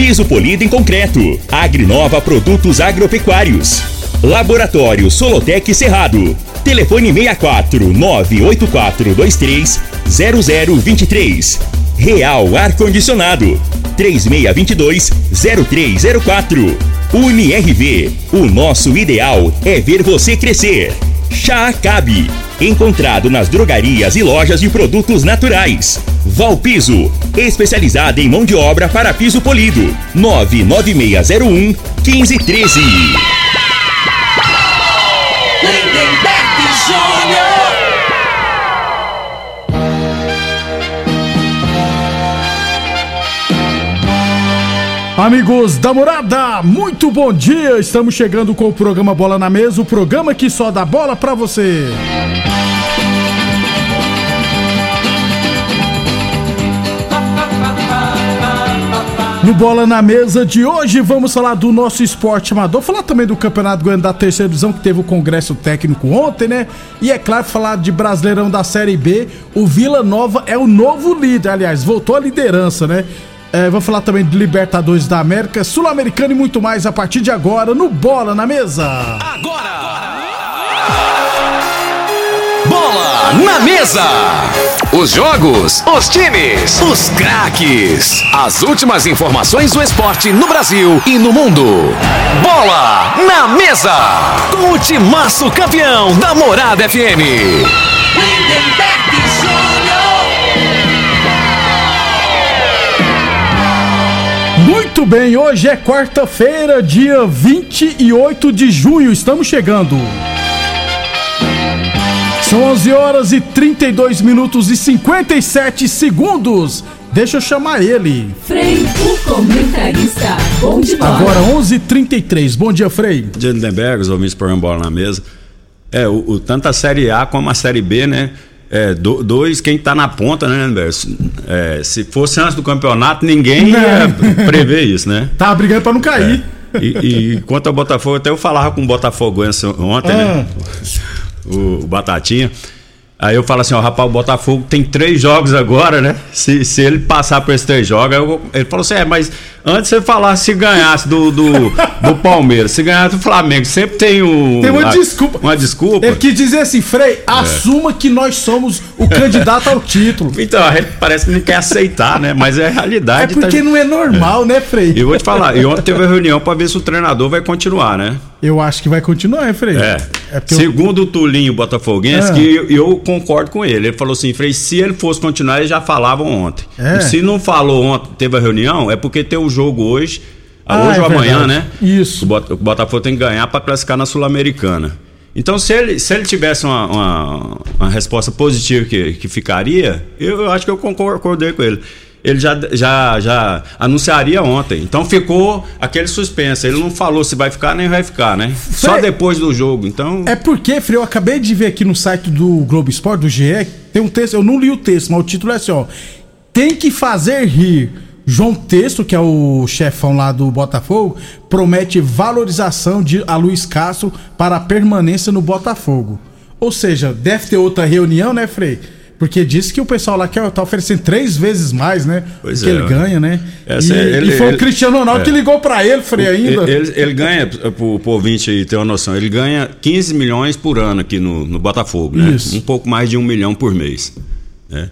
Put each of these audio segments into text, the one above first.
piso polido em concreto. Agrinova Produtos Agropecuários. Laboratório Solotec Cerrado. Telefone 64 98423 0023. Real Ar Condicionado 3622 0304. UniRV, o nosso ideal é ver você crescer. Chá Acabe, encontrado nas drogarias e lojas de produtos naturais. Valpiso, especializada em mão de obra para piso polido. 99601 1513. Lindenberg Júnior. Amigos da morada, muito bom dia! Estamos chegando com o programa Bola na Mesa o programa que só dá bola pra você. No Bola na Mesa de hoje vamos falar do nosso esporte amador, falar também do Campeonato Goiano da Terceira Divisão que teve o congresso técnico ontem, né? E é claro, falar de Brasileirão da Série B, o Vila Nova é o novo líder, aliás, voltou à liderança, né? É, vou falar também de Libertadores da América, Sul-Americano e muito mais a partir de agora no Bola na Mesa. Bola na mesa. Os jogos, os times, os craques. As últimas informações do esporte no Brasil e no mundo. Bola na mesa. Com o timaço campeão da Morada FM. Muito bem, hoje é quarta-feira, dia 28 de junho, estamos chegando. São 11 horas e 32 minutos e 57 segundos. Deixa eu chamar ele. Frei, o comentarista. Bom de bola. Agora 11:33. Bom dia, Frei. de Lindenberg, os ouvintes programa Bola na Mesa. É, o, o- tanto a Série A como a Série B, né? É, do- dois, quem tá na ponta, né, Lindenberg? É, se fosse antes do campeonato, ninguém ia prever isso, né? Tá brigando pra não cair. E, e quanto ao Botafogo, até eu falava com o Botafoguense ontem, né? O, o Batatinha. Aí eu falo assim, ó, rapaz, o Botafogo tem três jogos agora, né? Se, se ele passar por esses três jogos, eu- ele falou assim, é, mas antes você falasse se ganhasse do, do, do Palmeiras, se ganhasse do Flamengo, sempre tem um. Tem uma a- desculpa. Uma desculpa. Ele quis dizer assim, Frei, assuma que nós somos o candidato ao título. Então, a gente parece que não quer aceitar, né? Mas é a É realidade. porque tá- não é normal, né, Frei? E eu vou te falar, e ontem teve a reunião pra ver se o treinador vai continuar, né? Eu acho que vai continuar, hein, Frei? É. eu- Segundo o Tulinho Botafoguense, Ah. que eu, eu concordo com ele. Ele falou assim, Frei, se ele fosse continuar, eles já falavam ontem. É. Se não falou ontem, teve a reunião, é porque tem o jogo hoje, Ah, hoje é ou amanhã, né? Isso. O Botafogo tem que ganhar para classificar na Sul-Americana. Então, se ele, se ele tivesse uma, uma, uma resposta positiva que, que ficaria, eu, eu acho que eu concordei com ele. Ele já, já, já anunciaria ontem. Então ficou aquele suspense. Ele não falou se vai ficar nem vai ficar, né? Só Frei- depois do jogo. Então. É porque, Frei, eu acabei de ver aqui no site do Globo Esporte, do GE, tem um texto, eu não li o texto, mas o título é assim, ó. Tem que fazer rir. João Texto, que é o chefão lá do Botafogo, promete valorização de a Luiz Castro para a permanência no Botafogo. Ou seja, deve ter outra reunião, né, Frei? Porque disse que o pessoal lá quer tá oferecendo três vezes mais, né? Pois do que é, ele ganha, né? Essa e, é- ele- e foi ele- o Cristiano Ronaldo é. que ligou pra ele, Frei, ainda. Ele, ele ganha, pro, pro ouvinte aí ter uma noção, ele ganha 15 milhões por ano aqui no, no Botafogo, né? Isso. Um pouco mais de um milhão por mês. Né?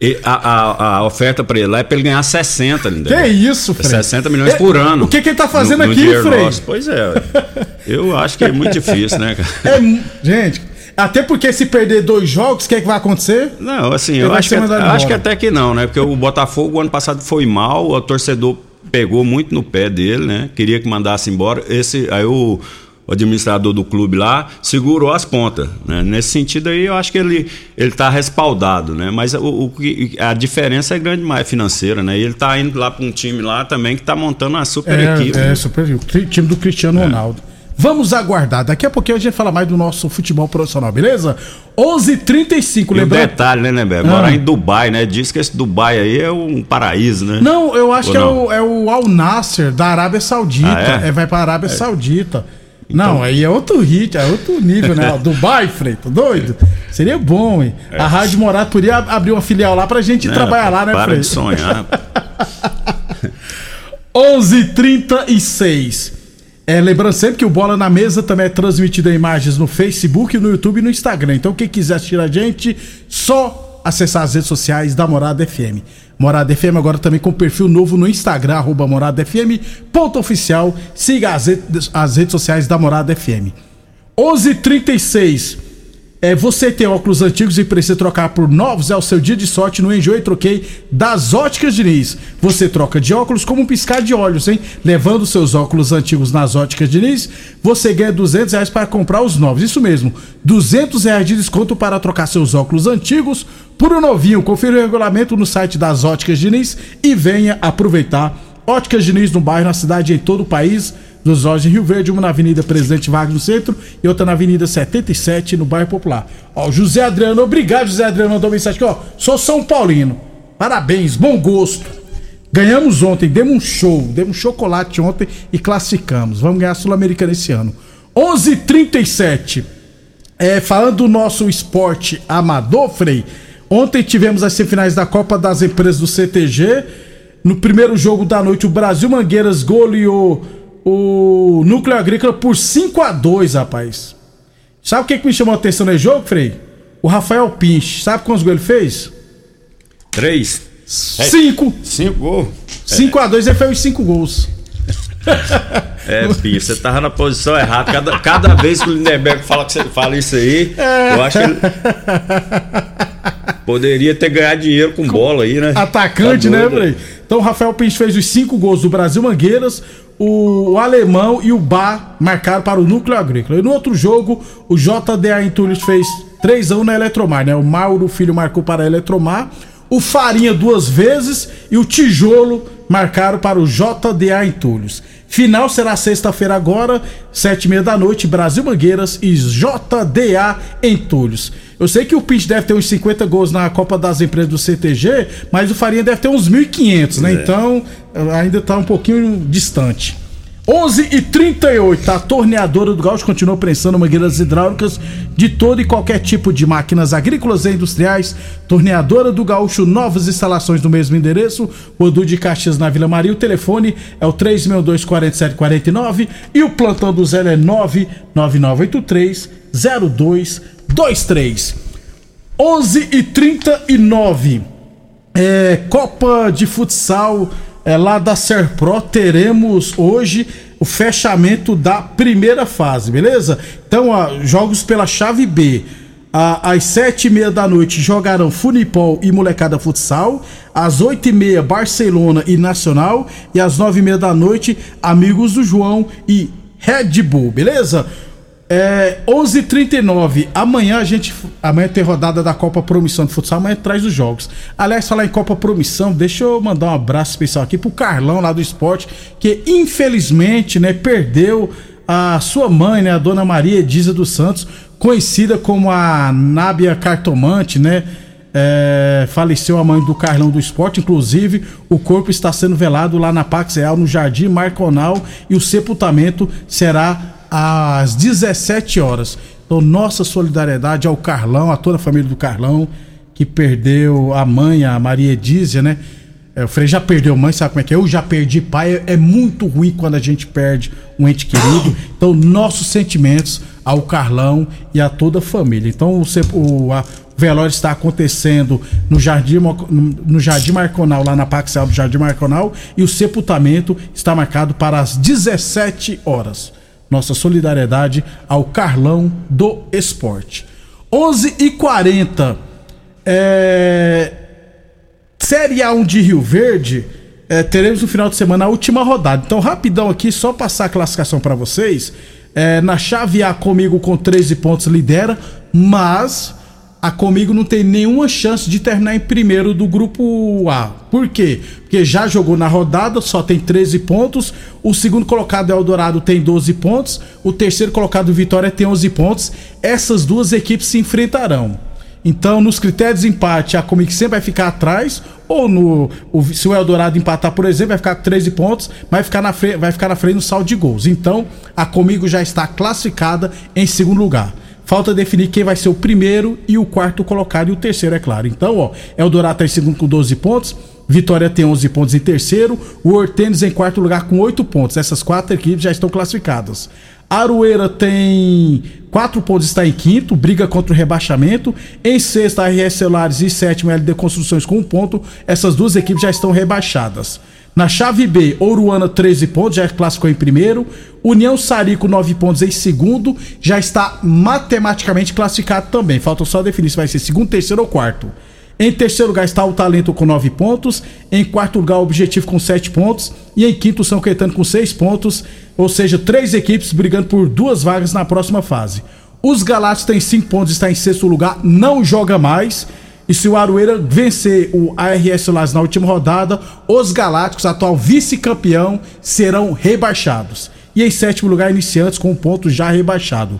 E a, a, a oferta para ele lá é para ele ganhar 60, Lindé. Que isso, Frei? 60 milhões É, por ano. o que que ele tá fazendo No- aqui, Frei? nosso. Pois é. Eu acho que é muito difícil, né, cara? É gente, até porque se perder dois jogos, o que, é que vai acontecer? Não, assim, Ele eu acho que, acho que até que não, né? Porque o Botafogo, o ano passado, foi mal, o torcedor pegou muito no pé dele, né? Queria que mandasse embora. Esse, aí o, o administrador do clube lá segurou as pontas, né? Nesse sentido aí, eu acho que ele, ele tá respaldado, né? Mas o, o a diferença é grande mais financeira, né? E ele tá indo lá para um time lá também que tá montando uma super equipe. É, né? é super, time do Cristiano Ronaldo. Vamos aguardar. Daqui a pouquinho a gente fala mais do nosso futebol profissional, beleza? 11:35 E um lembrando. detalhe, né, Neber? Morar Ah. em Dubai, né? Diz que esse Dubai aí é um paraíso, né? Não, eu acho Ou que é não? o, é o Al Nasser da Arábia Saudita. Ah, é? vai pra Arábia Saudita. Então- Não, aí é outro hit, é outro nível, né? Dubai, Freito, doido? Seria bom, hein? A Rádio Morado podia ab- abrir uma filial lá pra gente ir Né, trabalhar lá, né, Para Freito? de sonhar. 11:36. É, lembrando sempre que o Bola na Mesa também é transmitido em imagens no Facebook, no YouTube e no Instagram. Então, quem quiser assistir a gente, só acessar as redes sociais da Morada FM. Morada FM agora também com perfil novo no Instagram, arroba Morada FM, ponto oficial. Siga as redes, as redes sociais da Morada FM. 11:36. É, você tem óculos antigos e precisa trocar por novos, é o seu dia de sorte no Enjoei Troquei das Óticas Diniz. Você troca de óculos como um piscar de olhos, hein? Levando seus óculos antigos nas Óticas Diniz, você ganha 200 reais para comprar os novos. Isso mesmo, 200 reais de desconto para trocar seus óculos antigos por um novinho. Confira o regulamento no site das Óticas Diniz e venha aproveitar. Óticas Diniz no bairro, na cidade e em todo o país dos de Rio Verde, uma na Avenida Presidente Vargas no centro e outra na Avenida 77 no bairro Popular. Ó, José Adriano, obrigado, José Adriano, mandou mensagem aqui, ó. Sou São Paulino. Parabéns, bom gosto. Ganhamos ontem, demos um show, demos chocolate ontem e classificamos. Vamos ganhar a Sul-Americana esse ano. 11:37. É, falando do nosso esporte amador, Frei, ontem tivemos as semifinais da Copa das Empresas do CTG. No primeiro jogo da noite, o Brasil Mangueiras goleou o Núcleo Agrícola por 5 a 2 rapaz. Sabe o que, que me chamou a atenção nesse jogo, Frei? O Rafael Pinch. Sabe quantos gols ele fez? Três. 5. Cinco gols. 5 a 2 ele fez os 5 gols. É, Pinho, você tava na posição errada. Cada, cada vez que o Lindenberg fala, que você fala isso aí, eu acho que ele. Poderia ter ganhado dinheiro com bola aí, né? atacante, Tá né. Frei? Então o Rafael Pinch fez os cinco gols do Brasil Mangueiras, o, Alemão e o Bar marcaram para o Núcleo Agrícola. E no outro jogo, o JDA Entulhos fez 3 a 1 na Eletromar, né? O Mauro Filho marcou para a Eletromar, o Farinha duas vezes e o Tijolo marcaram para o JDA Entulhos. Final será sexta-feira agora, sete e meia da noite, Brasil Mangueiras e JDA Entulhos. Eu sei que o Pinch deve ter uns 50 gols na Copa das Empresas do CTG, mas o Farinha deve ter uns 1.500, né? Então ainda tá um pouquinho distante. 11 e 38 a torneadora do Gaúcho continua prensando mangueiras hidráulicas de todo e qualquer tipo de máquinas agrícolas e industriais. Torneadora do Gaúcho, novas instalações no mesmo endereço. Rodu de Caxias na Vila Maria. O telefone é o 362-4749 e o plantão do Zé é 99983-0223. 11 e 39 é, Copa de Futsal é, lá da Serpro, teremos hoje o fechamento da primeira fase, beleza? Então, ó, jogos pela chave B. À- às sete e meia da noite jogarão Funipol e Molecada Futsal. Às oito e meia, Barcelona e Nacional. E às nove e meia da noite, Amigos do João e Red Bull, beleza? É 11:39. Amanhã a gente amanhã tem rodada da Copa Promissão de Futsal, amanhã traz os jogos. Aliás, falar em Copa Promissão, deixa eu mandar um abraço especial aqui pro Carlão lá do esporte, que infelizmente, né, perdeu a sua mãe, né, a dona Maria Ediza dos Santos, conhecida como a Nábia Cartomante, né? É, faleceu a mãe do Carlão do Esporte, inclusive o corpo está sendo velado lá na Pax Real, no Jardim Marconal, e o sepultamento será às 17 horas. Então, nossa solidariedade ao Carlão, a toda a família do Carlão, que perdeu a mãe, a Maria Edízia, né? É, o Frei já perdeu mãe, sabe como é que é? Eu já perdi pai. É, é muito ruim quando a gente perde um ente querido. Então, nossos sentimentos ao Carlão e a toda a família. Então, o, a- o velório está acontecendo no Jardim, no Jardim Marconal, lá na Paxel do Jardim Marconal, e o sepultamento está marcado para as 17 horas. Nossa solidariedade ao Carlão do Esporte. 11 e 40 é, Série A1 de Rio Verde, é, teremos no final de semana a última rodada. Então, rapidão aqui, só passar a classificação para vocês. É, na chave A, comigo com 13 pontos lidera, mas a Comigo não tem nenhuma chance de terminar em primeiro do grupo A. Por quê? Porque já jogou na rodada, só tem 13 pontos. O segundo colocado Eldorado tem 12 pontos. O terceiro colocado Vitória tem 11 pontos. Essas duas equipes se enfrentarão. Então, nos critérios de empate, a Comic sempre vai ficar atrás, ou no o, se o Eldorado empatar, por exemplo, vai ficar com 13 pontos, vai ficar na frente, vai ficar na frente no saldo de gols. Então, a Comigo já está classificada em segundo lugar. Falta definir quem vai ser o primeiro e o quarto colocado e o terceiro, é claro. Então, ó, Eldorado está em segundo com 12 pontos, Vitória tem 11 pontos em terceiro, o Hortênis em quarto lugar com 8 pontos. Essas quatro equipes já estão classificadas. Aroeira tem 4 pontos, está em quinto, briga contra o rebaixamento. Em sexto, a RS Celulares e sétimo, LD Construções com um ponto. Essas duas equipes já estão rebaixadas. Na chave B, Ouruana 13 pontos, já classificou em primeiro. União Sarico 9 pontos em segundo, já está matematicamente classificado também. Falta só definir se vai ser segundo, terceiro ou quarto. Em terceiro lugar está o Talento com 9 pontos. Em quarto lugar, o Objetivo com 7 pontos. E em quinto, São Caetano com 6 pontos. Ou seja, três equipes brigando por duas vagas na próxima fase. Os Galácticos têm 5 pontos, está em sexto lugar, não joga mais. E se o Aroeira vencer o ARS Las na última rodada, os Galácticos, atual vice-campeão, serão rebaixados. E em sétimo lugar, iniciantes com um ponto já rebaixado.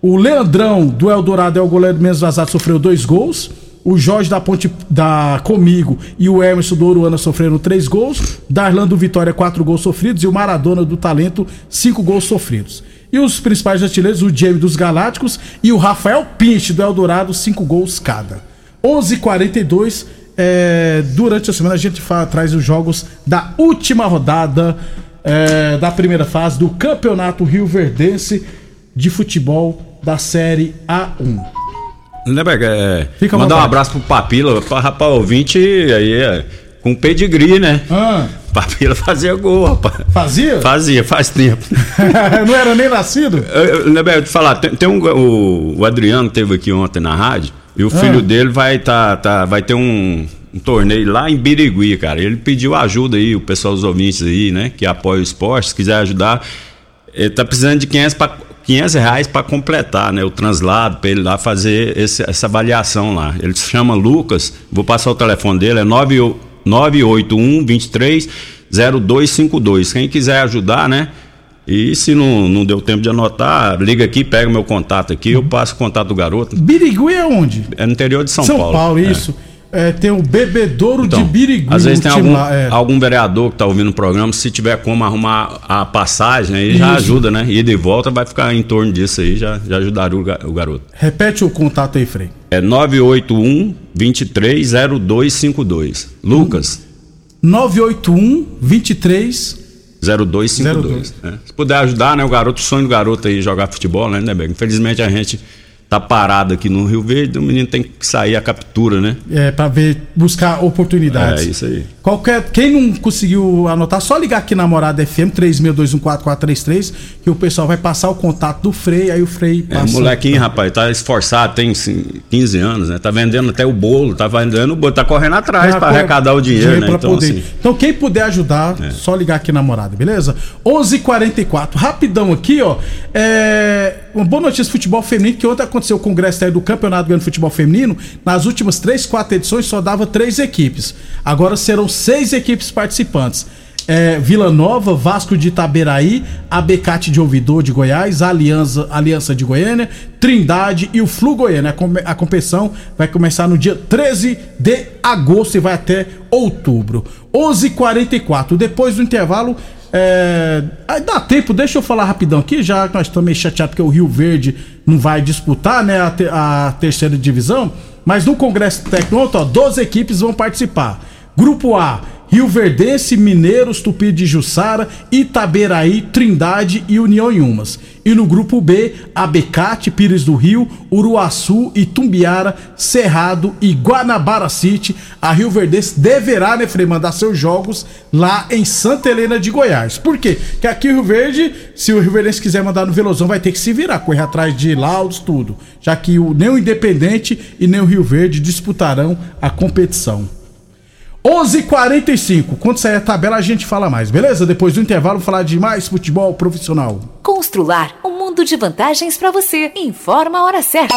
O Leandrão do Eldorado é o goleiro menos vazado, sofreu dois gols. O Jorge da Ponte da Comigo e o Emerson do Oruana sofreram três gols. Darlan do Vitória, quatro gols sofridos. E o Maradona do Talento, cinco gols sofridos. E os principais artilheiros, o Jamie dos Galácticos e o Rafael Pinche do Eldorado, cinco gols cada. 11:42 é, durante a semana a gente fala, traz os jogos da última rodada é, da primeira fase do Campeonato Rio Verdense de Futebol da Série A1. Lindeberg, é, Fica mandar um abraço pro Papila, pra rapaz ouvinte aí, é, com pedigree, né? Ah, Papila fazia gol, rapaz. fazia? Fazia, faz tempo. Não era nem nascido? Eu- eu- te falar, tem, tem um, o, o Adriano teve aqui ontem na rádio, e o Ah. filho dele vai, tá, tá, vai ter um, um torneio lá em Birigui, cara. Ele pediu ajuda aí, o pessoal dos ouvintes aí, né, que apoia o esporte, se quiser ajudar. Ele tá precisando de 500, pra, 500 reais para completar, né, o translado, para ele lá fazer esse- essa avaliação lá. Ele se chama Lucas, vou passar o telefone dele, é 9 981 23 0252. Quem quiser ajudar, né? E se não, não deu tempo de anotar, liga aqui, pega o meu contato aqui, eu passo o contato do garoto. Birigui é onde? É no interior de São, São Paulo. Paulo, É. isso. É, tem o Bebedouro Então, de Birigui. às vezes tem algum, lá, é. algum vereador que tá ouvindo o programa, se tiver como arrumar a passagem, aí já ajuda, né? Ida e volta vai ficar em torno disso aí, já, já ajudaria o garoto. Repete o contato aí, Frei. É 981 230252. Lucas, 981 23 0252. né? Se puder ajudar, né? O garoto, o sonho do garoto aí jogar futebol, né, né, Bego? Infelizmente a gente tá parado aqui no Rio Verde, o menino tem que sair a captura, né? é, para ver, buscar oportunidades. É isso aí. Qualquer, quem não conseguiu anotar, só ligar aqui na Morada FM 36214433 que o pessoal vai passar o contato do Frei, aí o Frei É, passa. o molequinho, rapaz, tá esforçado, tem assim, 15 anos, né? Tá vendendo até o bolo, tá vendendo o bolo, tá correndo atrás pra pô, arrecadar o dinheiro, né? pra Então, poder. assim, É. então quem puder ajudar, só ligar aqui na morada, beleza? 11:44. Rapidão aqui, ó. É, uma boa notícia do futebol feminino que ontem aconteceu o congresso do Campeonato Grande de Futebol Feminino. Nas últimas três, quatro edições só dava três equipes. Agora serão seis equipes participantes. É, Vila Nova, Vasco de Itaberaí, Abecate de Ouvidor de Goiás, Aliança, Aliança de Goiânia, Trindade e o Flu Goiânia. A competição vai começar no dia 13 de agosto e vai até outubro. 11:44. Depois do intervalo, é, dá tempo, deixa eu falar rapidão aqui, já que nós estamos meio chateados porque o Rio Verde não vai disputar né, a, te- a terceira divisão. Mas no Congresso ó, 12 equipes vão participar. Grupo A, Rio Verdense, Mineiros, Tupi de Jussara, Itaberaí, Trindade e União Inhumas. E no grupo B, Abecate, Pires do Rio, Uruaçu, Itumbiara, Cerrado e Guanabara City. A Rio Verdense deverá, né, Frei, mandar seus jogos lá em Santa Helena de Goiás. Por quê? Porque aqui o Rio Verde, se o Rio Verdense quiser mandar no Velozão, vai ter que se virar, correr atrás de laudos, tudo. Já que o, nem o Independente e nem o Rio Verde disputarão a competição. 11:45. Quando sair a tabela a gente fala mais, beleza? Depois do intervalo falar de mais futebol profissional. Constrular um mundo de vantagens para você. Informa a hora certa.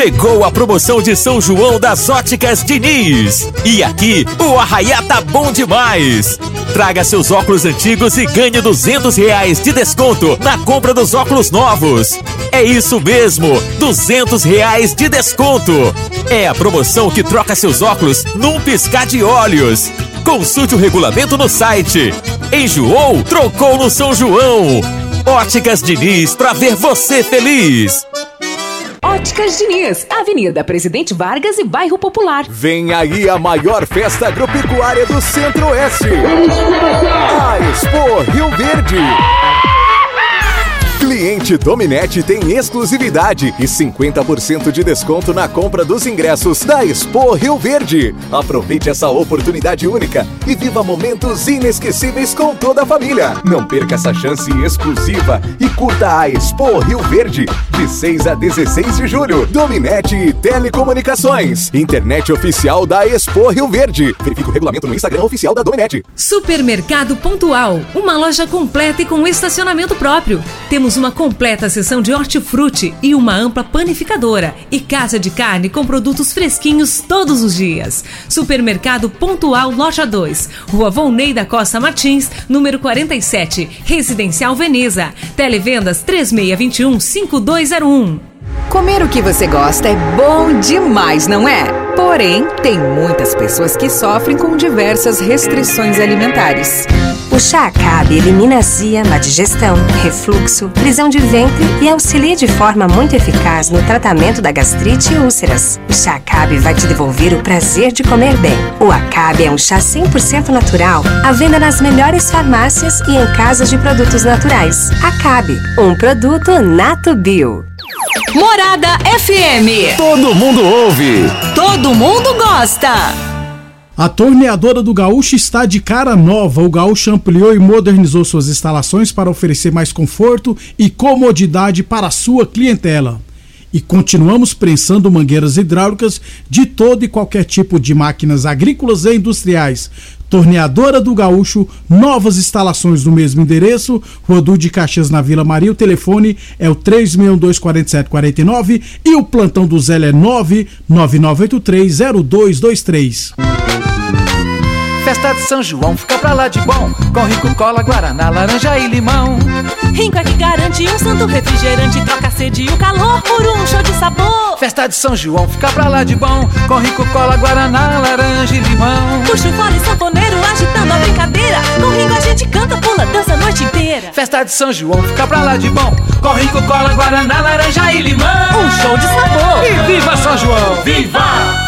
Chegou a promoção de São João das Óticas Diniz. E aqui o arraiá tá bom demais. Traga seus óculos antigos e ganhe 200 reais de desconto na compra dos óculos novos. É isso mesmo, 200 reais de desconto. É a promoção que troca seus óculos num piscar de olhos. Consulte o regulamento no site. Enjoou? Trocou no São João. Óticas Diniz pra ver você feliz. Óticas Diniz, Avenida Presidente Vargas e Bairro Popular. Vem aí a maior festa agropecuária do Centro-Oeste. A Expo Rio Verde. Cliente Dominete tem exclusividade e 50% de desconto na compra dos ingressos da Expo Rio Verde. Aproveite essa oportunidade única e viva momentos inesquecíveis com toda a família. Não perca essa chance exclusiva e curta a Expo Rio Verde de 6 a 16 de julho. Dominete Telecomunicações. Internet oficial da Expo Rio Verde. Verifique o regulamento no Instagram oficial da Dominete. Supermercado Pontual, uma loja completa e com estacionamento próprio. Temos uma completa seção de hortifruti e uma ampla panificadora e casa de carne com produtos fresquinhos todos os dias. Supermercado Pontual Loja 2, Rua Volney da Costa Martins, número 47, Residencial Veneza. Televendas 3621 5201. Comer o que você gosta é bom demais, não é? Porém, tem muitas pessoas que sofrem com diversas restrições alimentares. O chá Acabe elimina azia, má digestão, refluxo, prisão de ventre e auxilia de forma muito eficaz no tratamento da gastrite e úlceras. O chá Acabe vai te devolver o prazer de comer bem. O Acabe é um chá 100% natural, à venda nas melhores farmácias e em casas de produtos naturais. Acabe, um produto Nato Bio. Morada FM. Todo mundo ouve. Todo mundo gosta. A torneadora do Gaúcho está de cara nova. O Gaúcho ampliou e modernizou suas instalações para oferecer mais conforto e comodidade para a sua clientela. E continuamos prensando mangueiras hidráulicas de todo e qualquer tipo de máquinas agrícolas e industriais. Torneadora do Gaúcho, novas instalações no mesmo endereço, Rua Du de Caxias na Vila Maria. O telefone é o 3624749 e o plantão do Zé é 999830223. Festa de São João, fica pra lá de bom. Com rico cola, guaraná, laranja e limão. Rinco é que garante um santo refrigerante Troca a sede e o calor por um show de sabor. Festa de São João, fica pra lá de bom. Com rico cola, guaraná, laranja e limão. Puxa o fole sanfoneiro agitando a brincadeira. Com Rinco a gente canta, pula, dança a noite inteira. Festa de São João, fica pra lá de bom. Com rico cola, guaraná, laranja e limão. Um show de sabor. E viva São João! Viva!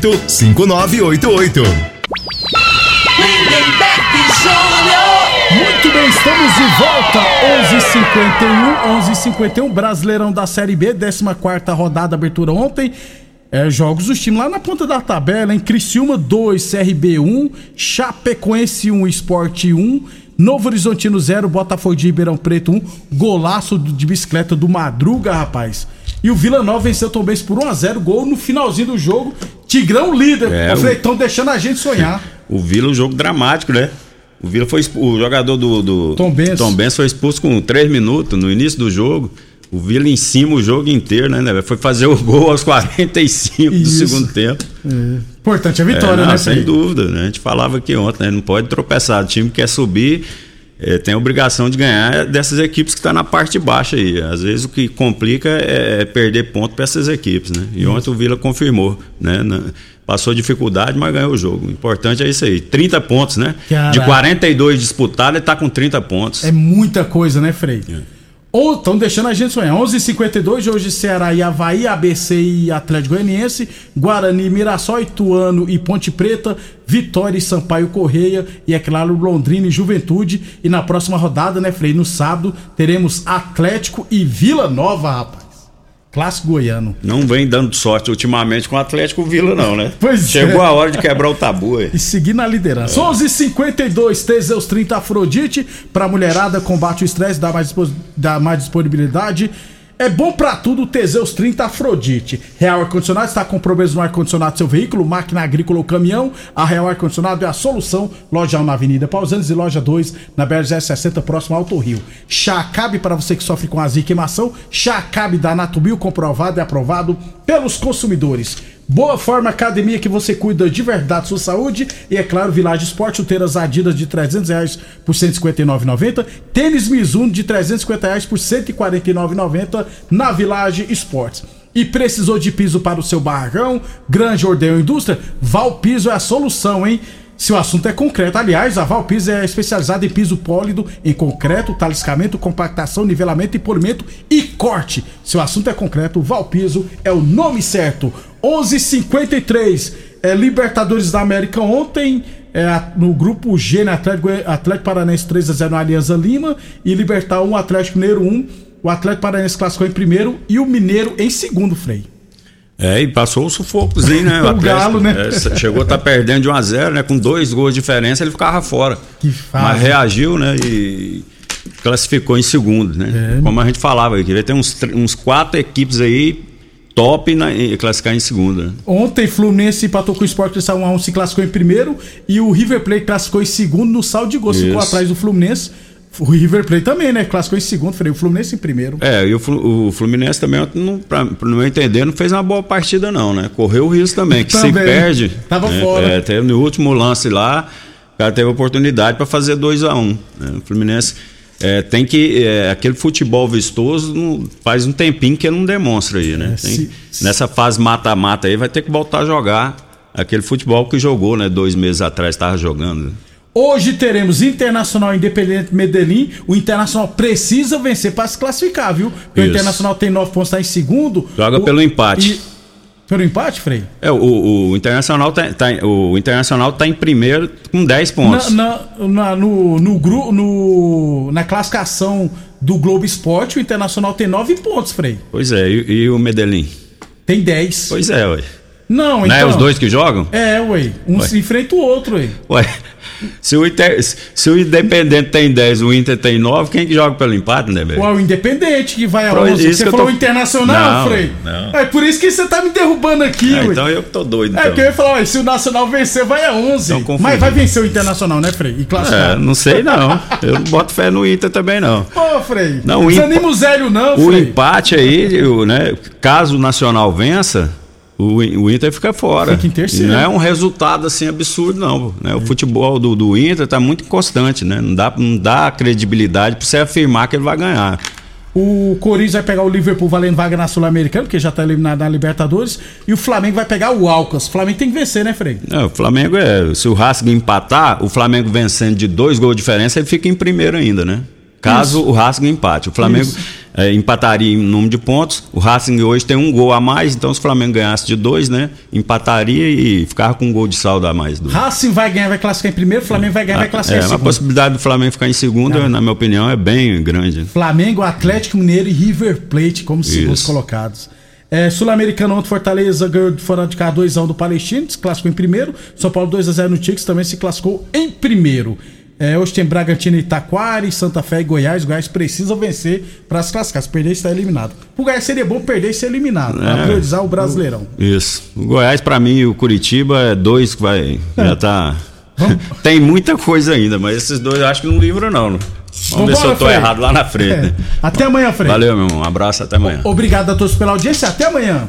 5988. Lindenberg Júnior. Muito bem, estamos de volta. 11:51, 11:51 Brasileirão da Série B, 14 rodada, abertura ontem. É, jogos dos times lá na ponta da tabela, em Criciúma 2, CRB 1, Chapecoense 1, Esporte 1, Novo Horizontino 0, Botafogo de Ribeirão Preto 1, golaço de bicicleta do Madruga, rapaz. E o Vila Nova venceu o Tom Benz por 1x0, gol no finalzinho do jogo. Tigrão líder. É, Eu falei, o- estão deixando a gente sonhar. O Vila, um jogo dramático, né? O Vila foi o jogador do, do Tom Benz. Tom Benz foi expulso com 3 minutos no início do jogo. O Vila em cima o jogo inteiro, né? né? Foi fazer o gol aos 45 do Isso. segundo tempo. Importante a vitória, É, não, né, Sem Frei? dúvida, né? A gente falava aqui ontem, né? Não pode tropeçar. O time que quer subir eh, tem a obrigação de ganhar dessas equipes que estão na parte de baixo aí. Às vezes o que complica é, é perder ponto para essas equipes, né? E ontem o Vila confirmou, né? Na- passou dificuldade, mas ganhou o jogo. O importante é isso aí. 30 pontos, né? Caraca. De 42 disputados, ele tá com 30 pontos. É muita coisa, né, Frei? Estão deixando a gente sonhar. 11h52, hoje Ceará e Havaí, ABC e Atlético Goianiense, Guarani, Mirassol, Ituano e Ponte Preta, Vitória e Sampaio Correia e, é claro, Londrina e Juventude. E na próxima rodada, né, Frei, no sábado, teremos Atlético e Vila Nova, rapaz. Clássico goiano. Não vem dando sorte ultimamente com o Atlético Vila, não, né? Pois Chegou é. a hora de quebrar o tabu aí. E seguir na liderança. 11:52 Teseus 30 Afrodite pra mulherada combate o estresse, dá mais, dá mais disponibilidade. É bom pra tudo o Teseus 30 Afrodite. Real Ar-Condicionado está com problemas no ar-condicionado do seu veículo, máquina agrícola ou caminhão. A Real Ar-Condicionado é a solução. Loja 1 na Avenida Pausanes e loja 2 na BR-060, próximo ao Alto Rio. Chá Cabe para você que sofre com azia e queimação. Chá Cabe da Natubio, comprovado e aprovado pelos consumidores. Boa Forma Academia que você cuida de verdade sua saúde. E é claro, Village Esporte, chuteiras Adidas de 300 reais por 159,90. Tênis Mizuno de 350 reais por 149,90 na Village Esportes. E precisou de piso para o seu barragão, grande ordeio indústria? Valpiso é a solução, hein? Se o assunto é concreto, aliás, a Valpiso é especializada em piso pólido, em concreto, taliscamento, compactação, nivelamento e polimento e corte. Se o assunto é concreto, Valpiso é o nome certo. 11:53 é, Libertadores da América ontem. é, no grupo G, né, Atlético, Atlético Paranaense 3x0 no Alianza Lima e Libertar 1, Atlético Mineiro 1. O Atlético Paranaense classificou em primeiro e o Mineiro em segundo, Frei. É, e passou o sufocozinho, né? O Atlético, Galo, né? é, chegou a estar perdendo de 1 a 0 né? Com dois gols de diferença, ele ficava fora. Que fase. Mas reagiu, né? E classificou em segundo, né? É. Como a gente falava aqui, tem uns, tr- uns quatro equipes aí top na, e classificar em segunda. Ontem, Fluminense empatou com o Sport Cristal 1x1, se classificou em primeiro. E o River Plate classificou em segundo no saldo de. Ficou Isso. atrás do Fluminense. O River Plate também, né? Classificou em segundo. Falei, o Fluminense em primeiro. É, e o, Flu- o Fluminense também, não, pra, pro meu entender, não fez uma boa partida, não, né? Correu o risco também, que se Também. perde. Tava né? fora. É, teve no último lance lá, o cara teve oportunidade para fazer 2 a 1 um, né? O Fluminense é, tem que. é, aquele futebol vistoso não- faz um tempinho que ele não demonstra aí, né? Tem- se- nessa fase mata-mata aí, vai ter que voltar a jogar aquele futebol que jogou, né? Dois meses atrás estava jogando. Hoje teremos Internacional Independente Medellín. O Internacional precisa vencer para se classificar, viu? Porque o Isso. Internacional tem nove pontos, está em segundo. Joga O- pelo empate. e- Pelo empate, Frei? É, o, o Internacional tá, tá- o Internacional tá em primeiro com 10 pontos. Na, na- na- no, no, gru- no- na classificação do Globo Esporte, o Internacional tem nove pontos, Frei. Pois é, e, e o Medellín? Tem 10. Pois é, ué. Não, Não é então. os dois que jogam? É, ué. Um Ué. se enfrenta o outro, ué. Ué, se o, Inter- se o Independente tem 10, o Inter tem 9, quem que joga pelo empate, né, velho? O Independente que vai a Pro- 11. isso Você falou tô- o Internacional, Não, Frei? não. É por isso que você tá me derrubando aqui, Ah, ué. então eu que tô doido, É então. porque eu ia falar, ué, se o Nacional vencer, vai a 11. Então. Mas vai vencer o Internacional, né, Frei? E É, classificar. não sei não. Eu não boto fé no Inter também não. Pô, Frei. Não, o Desanima o Zélio, não, O Frei. empate aí, o, né, caso o Nacional vença, o, o Inter fica fora. Fica em terceiro. Não é um resultado assim absurdo, não. Né? O futebol do, do Inter tá muito inconstante, né? Não dá, não dá credibilidade para você afirmar que ele vai ganhar. O Corinthians vai pegar o Liverpool valendo vaga na Sul-Americana, porque já tá eliminado na Libertadores. E o Flamengo vai pegar o Alcas. O Flamengo tem que vencer, né, Frei? Não, o Flamengo é. Se o Racing empatar, o Flamengo vencendo de dois gols de diferença, ele fica em primeiro ainda, né? Caso Isso. o Racing empate. O Flamengo Isso. É, empataria em número de pontos. O Racing hoje tem um gol a mais, então se o Flamengo ganhasse de dois, né? Empataria e ficava com um gol de saldo a mais. Do... Racing vai ganhar, vai classificar em primeiro. Flamengo vai ganhar, vai classificar É, em a segundo. possibilidade do Flamengo ficar em segunda, na minha opinião, é bem grande. Flamengo, Atlético Mineiro e River Plate como segundos colocados. É, Sul-Americano ontem, Fortaleza ganhou fora de cá 2x1 do Palestino, se classificou em primeiro. São Paulo 2x0 no Tigres também se classificou em primeiro. É, hoje tem Bragantino e Itaquari, Santa Fé e Goiás. Goiás precisa vencer para se classificar. Se perder, está eliminado. O Goiás seria bom perder e ser eliminado, para É. priorizar o Brasileirão. Isso. O Goiás, pra mim, e o Curitiba é dois que vai. É. Já tá. Tem muita coisa ainda, mas esses dois eu acho que não livram, não. Vamos ver se eu tô Frei. errado lá na frente. É. Até amanhã, Frei. Valeu, meu irmão. Um abraço, até amanhã. Obrigado a todos pela audiência. Até amanhã.